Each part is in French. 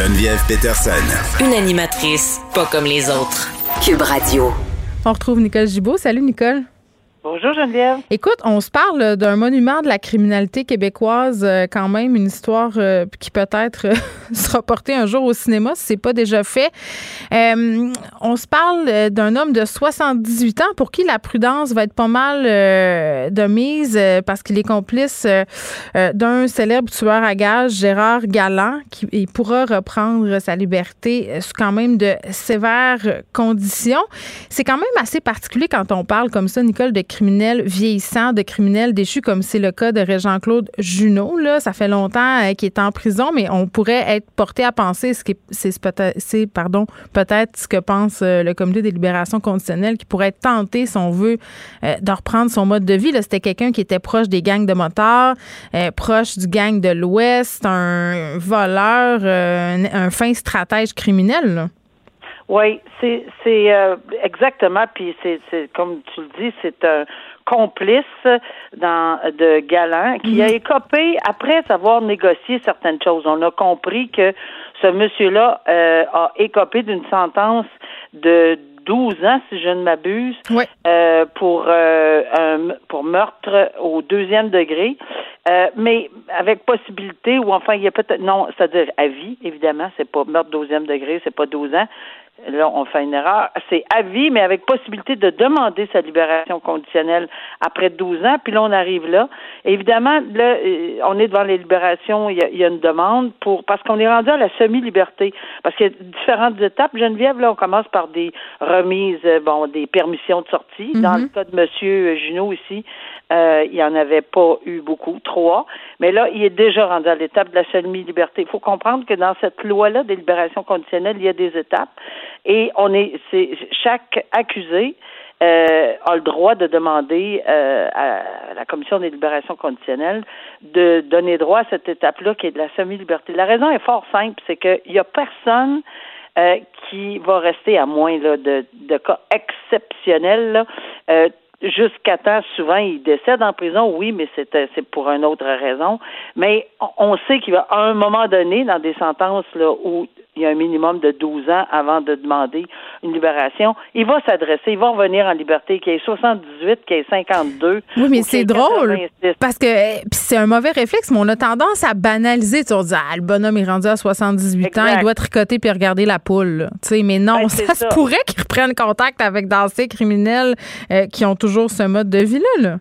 Geneviève Peterson. Une animatrice pas comme les autres. Cube Radio. On retrouve Nicole Gibault. Salut Nicole. Bonjour Geneviève. Écoute, on se parle d'un monument de la criminalité québécoise, euh, quand même, une histoire euh, qui peut-être euh, sera portée un jour au cinéma si c'est pas déjà fait. on se parle d'un homme de 78 ans pour qui la prudence va être pas mal de mise parce qu'il est complice d'un célèbre tueur à gages, Gérard Galland, qui pourra reprendre sa liberté sous quand même de sévères conditions. C'est quand même assez particulier quand on parle comme ça, Nicole, de criminels vieillissants, de criminels déchus, comme c'est le cas de Régent-Claude Junot. Là. Ça fait longtemps euh, qu'il est en prison, mais on pourrait être porté à penser, ce qui c'est pardon, peut-être ce que pense euh, le comité des libérations conditionnelles, qui pourrait être tenté, si on veut, euh, de reprendre son mode de vie. C'était quelqu'un qui était proche des gangs de motards, proche du gang de l'Ouest, un voleur, un, fin stratège criminel. Oui, c'est c'est euh, exactement. Puis c'est c'est comme tu le dis, c'est un complice dans de Galant qui a mhm. écopé après avoir négocié certaines choses. On a compris que ce monsieur-là euh, a écopé d'une sentence de 12 ans, si je ne m'abuse, euh, pour euh, pour meurtre au deuxième degré, euh, mais avec possibilité ou enfin il y a peut-être non, c'est-à-dire à vie évidemment, c'est pas meurtre deuxième degré, c'est pas 12 ans, là, on fait une erreur. C'est à vie, mais avec possibilité de demander sa libération conditionnelle après 12 ans. Puis là, on arrive là. évidemment, là, euh, on est devant les libérations. Il y a, une demande pour parce qu'on est rendu à la semi-liberté. Parce qu'il y a différentes étapes. Geneviève, là, on commence par des remises, euh, bon, des permissions de sortie. Dans mhm. le cas de Monsieur Junot ici, euh, il n'y en avait pas eu beaucoup, trois. Mais là, il est déjà rendu à l'étape de la semi-liberté. Il faut comprendre que dans cette loi-là des libérations conditionnelles, il y a des étapes. Et on est, c'est chaque accusé euh, a le droit de demander euh, à la commission des libérations conditionnelles de donner droit à cette étape-là qui est de la semi-liberté. La raison est fort simple, c'est qu'il n'y a personne euh, qui va rester à moins là, de, de cas exceptionnels. Euh, jusqu'à temps, souvent, il décède en prison, oui, mais c'est, c'est pour une autre raison. Mais on sait qu'il va, à un moment donné, dans des sentences là, où il y a un minimum de 12 ans avant de demander une libération. Il va s'adresser, il va revenir en liberté, qu'il ait 78, qu'il ait 52. Oui, mais c'est drôle. Parce que eh, c'est un mauvais réflexe, mais on a tendance à banaliser. Tu dis, ah, le bonhomme est rendu à 78 ans, il doit tricoter puis regarder la poule. Tu sais, mais non, ben, ça, se pourrait qu'il reprenne contact avec d'anciens criminels euh, qui ont toujours ce mode de vie-là. Là.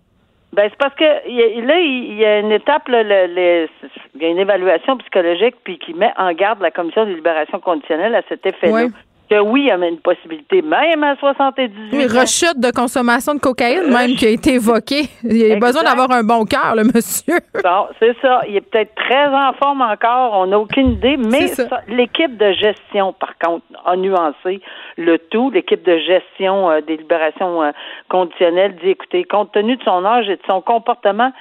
Ben, c'est parce que là, il y a une étape, là, y a une évaluation psychologique puis qui met en garde la commission de libération conditionnelle à cet effet-là que oui, il y a une possibilité, même à 78 oui, rechute de consommation de cocaïne, même, qui a été évoquée. Il a besoin d'avoir un bon cœur, le monsieur. Bon, c'est ça. Il est peut-être très en forme encore, on n'a aucune idée, mais l'équipe de gestion, par contre, a nuancé le tout. L'équipe de gestion euh, des libérations euh, conditionnelles dit, écoutez, compte tenu de son âge et de son comportement,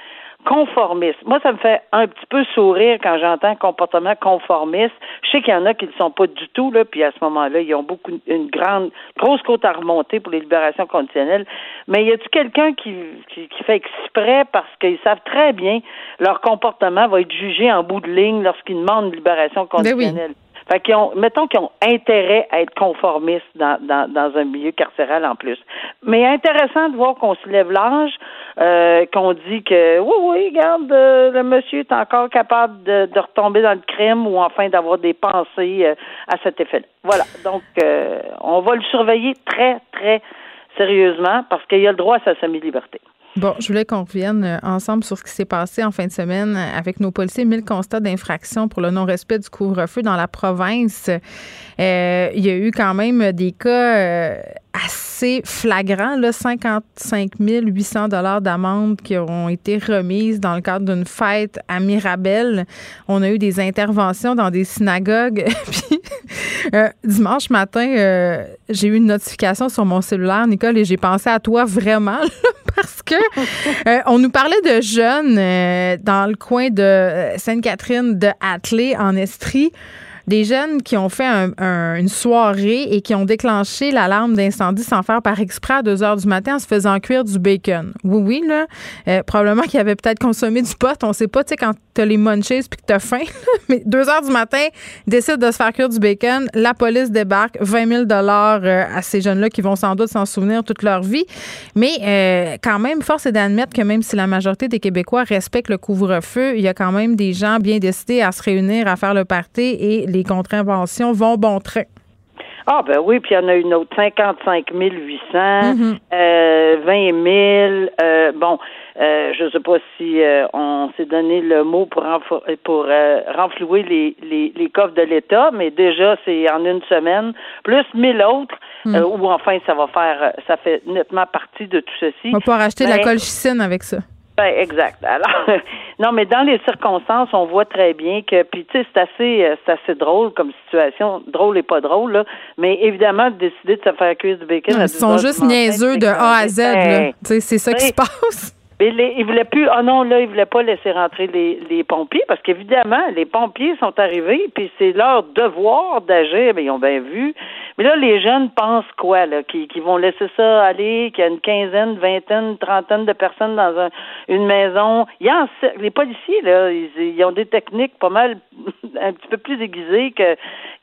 conformiste. Moi, ça me fait un petit peu sourire quand j'entends comportement conformiste. Je sais qu'il y en a qui ne sont pas du tout, là, puis à ce moment-là, ils ont beaucoup une grande grosse côte à remonter pour les libérations conditionnelles. Mais y a-t-il quelqu'un qui, qui, fait exprès parce qu'ils savent très bien leur comportement va être jugé en bout de ligne lorsqu'ils demandent une libération ben conditionnelle? Fait qu'ils ont, mettons qu'ils ont intérêt à être conformistes dans, dans, dans un milieu carcéral en plus. Mais intéressant de voir qu'on se lève l'âge, euh, qu'on dit que oui, oui, regarde, euh, le monsieur est encore capable de, de, retomber dans le crime ou enfin d'avoir des pensées euh, à cet effet-là. Voilà. Donc, on va le surveiller très, très sérieusement parce qu'il a le droit à sa semi-liberté. Bon, je voulais qu'on revienne euh, ensemble sur ce qui s'est passé en fin de semaine avec nos policiers. 1000 constats d'infraction pour le non-respect du couvre-feu dans la province. Euh, il y a eu quand même des cas euh, assez flagrants, là, 55 800 dollars d'amende qui ont été remises dans le cadre d'une fête à Mirabel. On a eu des interventions dans des synagogues. Puis, dimanche matin, j'ai eu une notification sur mon cellulaire, Nicole, et j'ai pensé à toi vraiment parce que euh, on nous parlait de jeunes euh, dans le coin de euh, Sainte-Catherine de Hatley en Estrie des jeunes qui ont fait une soirée et qui ont déclenché l'alarme d'incendie sans faire par exprès à 2 heures du matin en se faisant cuire du bacon. Oui, oui, là. Euh, probablement qu'ils avaient peut-être consommé du pot. On sait pas, tu sais, quand t'as les munchies puis que t'as faim. Mais 2 heures du matin, ils décident de se faire cuire du bacon. La police débarque. 20 000 euh, à ces jeunes-là qui vont sans doute s'en souvenir toute leur vie. Mais euh, quand même, force est d'admettre que même si la majorité des Québécois respectent le couvre-feu, il y a quand même des gens bien décidés à se réunir, à faire le party et les contraventions vont bon train. Ah ben oui, puis il y en a une autre, 55 800, 20 000. bon, euh, je ne sais pas si euh, on s'est donné le mot pour, pour euh, renflouer les, les, les coffres de l'État, mais déjà c'est en une semaine, plus 1000 autres, hmm. ou enfin ça va faire, ça fait nettement partie de tout ceci. On va pouvoir acheter de la colchicine avec ça. Ben, exact. Alors, non, mais dans les circonstances, on voit très bien que, puis tu sais, c'est assez, euh, c'est assez drôle comme situation, drôle et pas drôle, là. Mais évidemment, de décider de se faire cuire du bacon. ils sont juste niaiseux de A à Z, là. Tu sais, c'est ça qui se passe. Mais les, ils voulaient plus, oh non, là, ils voulaient pas laisser rentrer les, les pompiers parce qu'évidemment, les pompiers sont arrivés, puis c'est leur devoir d'agir, mais ils ont bien vu. Mais là, les jeunes pensent quoi, là? Qu'ils vont laisser ça aller, qu'il y a une quinzaine, vingtaine, trentaine de personnes dans un, une maison? Il a les policiers, là, ils, ils, ont des techniques pas mal, un petit peu plus aiguisées que,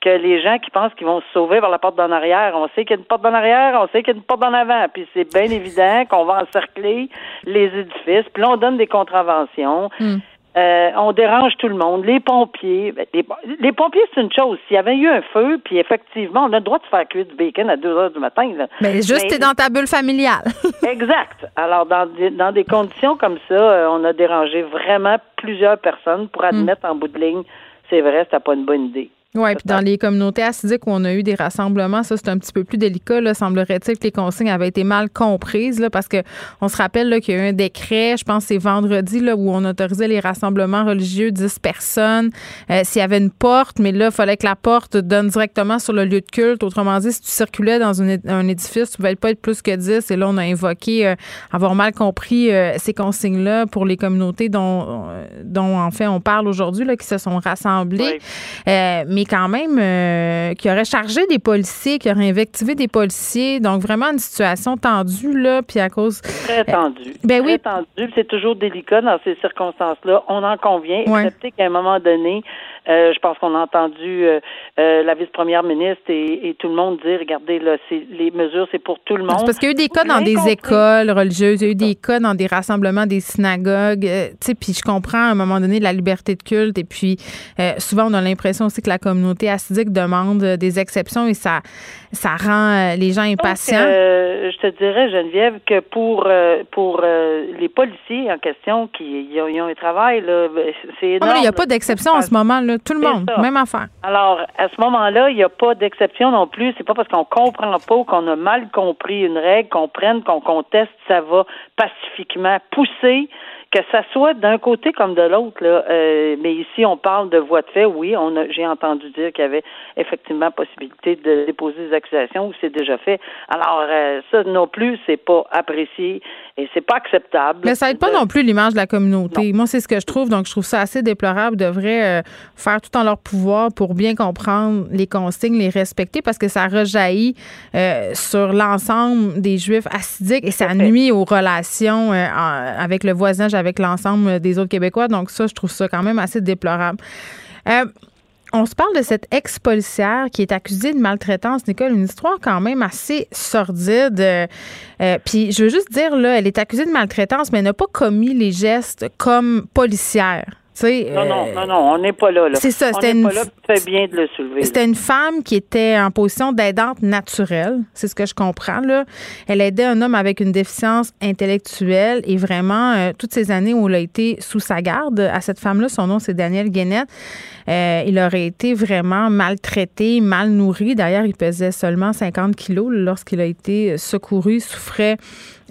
que les gens qui pensent qu'ils vont se sauver par la porte d'en arrière. On sait qu'il y a une porte d'en arrière, on sait qu'il y a une porte d'en avant, puis c'est bien évident qu'on va encercler les édifices, puis là, on donne des contraventions. Hmm. Euh, on dérange tout le monde. Les pompiers, ben, les, pompiers, c'est une chose. S'il y avait eu un feu, puis effectivement, on a le droit de faire cuire du bacon à 2 heures du matin. Là. Mais juste, t'es dans ta bulle familiale. exact. Alors, dans des, dans des conditions comme ça, euh, on a dérangé vraiment plusieurs personnes pour hmm. admettre en bout de ligne, c'est vrai, c'était pas une bonne idée. Oui, puis dans les communautés acidiques où on a eu des rassemblements, ça, c'est un petit peu plus délicat. Là. Semblerait-il que les consignes avaient été mal comprises là, parce que on se rappelle qu'il y a eu un décret, je pense c'est vendredi, là, où on autorisait les rassemblements religieux, 10 personnes. Euh, s'il y avait une porte, mais là, il fallait que la porte donne directement sur le lieu de culte. Autrement dit, si tu circulais dans un édifice, tu ne pouvais pas être plus que 10. Et là, on a invoqué euh, avoir mal compris euh, ces consignes-là pour les communautés dont, dont, en fait, on parle aujourd'hui, qui se sont rassemblées. mais quand même euh, qui aurait chargé des policiers, qui aurait invectivé des policiers. Donc, vraiment une situation tendue, là, puis à cause... Très tendue. ben oui. Très tendue. C'est toujours délicat dans ces circonstances-là. On en convient, excepté qu'à un moment donné, euh, je pense qu'on a entendu euh, euh, la vice-première ministre et, tout le monde dire, regardez, là, les mesures, c'est pour tout le monde. parce qu'il y a eu des cas dans des écoles religieuses, il y a eu des cas dans des rassemblements, des synagogues, tu sais, puis je comprends à un moment donné la liberté de culte et puis souvent on a l'impression aussi que la communauté assidique demande des exceptions et ça ça rend les gens impatients. je te dirais, Geneviève, que pour pour les policiers en question qui ont, ils ont un travail, ben, c'est énorme. il n'y a pas d'exception en ce moment, là. Tout le monde, même affaire. Alors, à ce moment-là, il n'y a pas d'exception non plus. C'est pas parce qu'on comprend pas ou qu'on a mal compris une règle qu'on prenne, qu'on conteste, ça va pacifiquement pousser que ça soit d'un côté comme de l'autre, là, euh, mais ici on parle de voie de fait, oui, on a, j'ai entendu dire qu'il y avait effectivement possibilité de déposer des accusations ou c'est déjà fait. Alors euh, ça non plus, c'est pas apprécié et c'est pas acceptable. Mais ça aide pas non plus l'image de la communauté. Moi, c'est ce que je trouve, donc je trouve ça assez déplorable. Ils devraient euh, faire tout en leur pouvoir pour bien comprendre les consignes, les respecter, parce que ça rejaillit sur l'ensemble des Juifs assidiques et ça nuit aux relations avec le voisinage avec l'ensemble des autres Québécois. Donc ça, je trouve ça quand même assez déplorable. On se parle de cette ex-policière qui est accusée de maltraitance, Nicole, une histoire quand même assez sordide. Euh, euh, puis je veux juste dire, là, elle est accusée de maltraitance, mais elle n'a pas commis les gestes comme policière non, non, euh, non, non, on n'est pas là. C'est ça. C'était une... pas là, bien de le soulever. C'était une femme qui était en position d'aidante naturelle. C'est ce que je comprends. Là. Elle aidait un homme avec une déficience intellectuelle et vraiment, euh, toutes ces années où elle a été sous sa garde, à cette femme-là, son nom, c'est Daniel Guénette, euh, il aurait été vraiment maltraité, mal nourri. D'ailleurs, il pesait seulement 50 kilos lorsqu'il a été secouru. Souffrait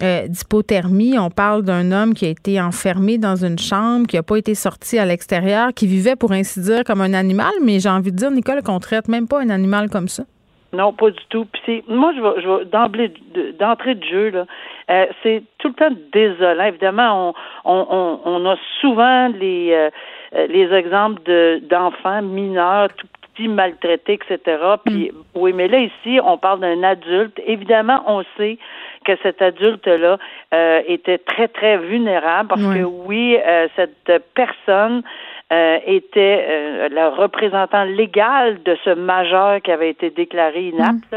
euh, d'hypothermie. On parle d'un homme qui a été enfermé dans une chambre, qui n'a pas été sorti à l'extérieur, qui vivait, pour ainsi dire, comme un animal. Mais j'ai envie de dire, Nicole, qu'on traite même pas un animal comme ça. Non, pas du tout. Puis moi, je vais, je vais d'emblée, d'entrée de jeu là, euh, c'est tout le temps désolant. Évidemment, on, on, on, a souvent les euh, les exemples de d'enfants mineurs tout aussi maltraité, etc. Puis mm. oui, mais là ici, on parle d'un adulte. Évidemment, on sait que cet adulte-là euh, était très très vulnérable parce que oui, euh, cette personne euh, était le représentant légal de ce majeur qui avait été déclaré inapte.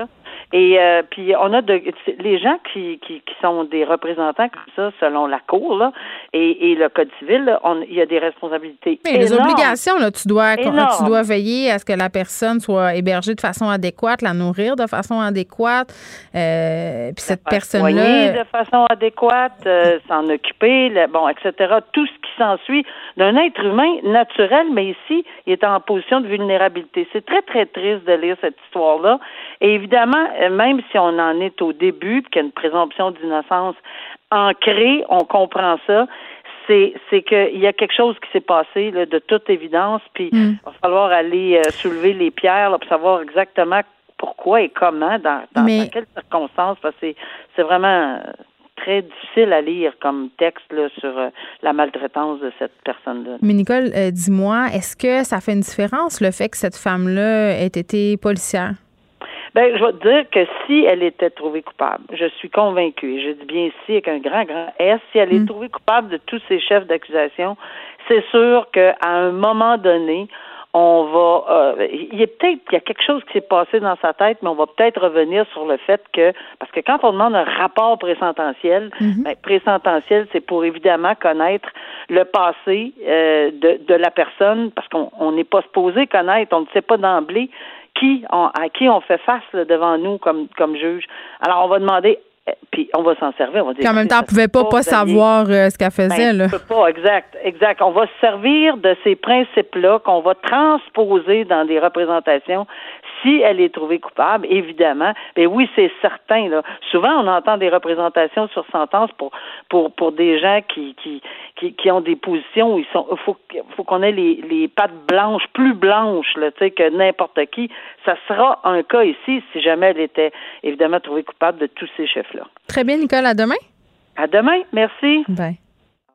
Et euh, puis on a de les gens qui, qui, qui, sont des représentants comme ça selon la cour là, et, et le code civil, on, il y a des responsabilités. Mais les obligations là, tu dois tu dois veiller à ce que la personne soit hébergée de façon adéquate, la nourrir de façon adéquate, euh, puis cette personne là de façon adéquate, euh, s'en occuper, bon etc. Tout ce qui s'ensuit d'un être humain naturel, mais ici il est en position de vulnérabilité. C'est très très triste de lire cette histoire là. Et évidemment même si on en est au début, qu'il y a une présomption d'innocence ancrée, on comprend ça. C'est, c'est qu'il y a quelque chose qui s'est passé là, de toute évidence, puis hmm. il va falloir aller euh, soulever les pierres pour savoir exactement pourquoi et comment, dans, dans, quelles circonstances, parce que c'est, vraiment euh, très difficile à lire comme texte là, sur la maltraitance de cette personne-là. Mais Nicole, dis-moi, est-ce que ça fait une différence le fait que cette femme-là ait été policière? Ben, je vais te dire que si elle était trouvée coupable, je suis convaincue, et je dis bien si avec un grand, grand S, si elle est mm. trouvée coupable de tous ces chefs d'accusation, c'est sûr qu'à un moment donné, on va euh, il y a peut-être il y a quelque chose qui s'est passé dans sa tête, mais on va peut-être revenir sur le fait que parce que quand on demande un rapport présententiel, mm ben, présententiel, c'est pour évidemment connaître le passé euh, de, de la personne, parce qu'on n'est pas supposé connaître, on ne sait pas d'emblée qui à qui on fait face devant nous comme, comme juge. Alors, on va demander eh, puis on va s'en servir. On va dire, en même temps, on ne pouvait pas, pas savoir euh, ce qu'elle faisait. Ben, là. pas, exact, exact. On va se servir de ces principes-là qu'on va transposer dans des représentations si elle est trouvée coupable, évidemment, mais oui, c'est certain. Là. Souvent, on entend des représentations sur sentence pour pour pour des gens qui qui qui, qui ont des positions où ils sont. Faut faut qu'on ait les les pattes blanches, plus blanches, là, tu sais, que n'importe qui. Ça sera un cas ici si jamais elle était évidemment trouvée coupable de tous ces chefs-là. Très bien, Nicole. À demain. À demain. Merci. Bye.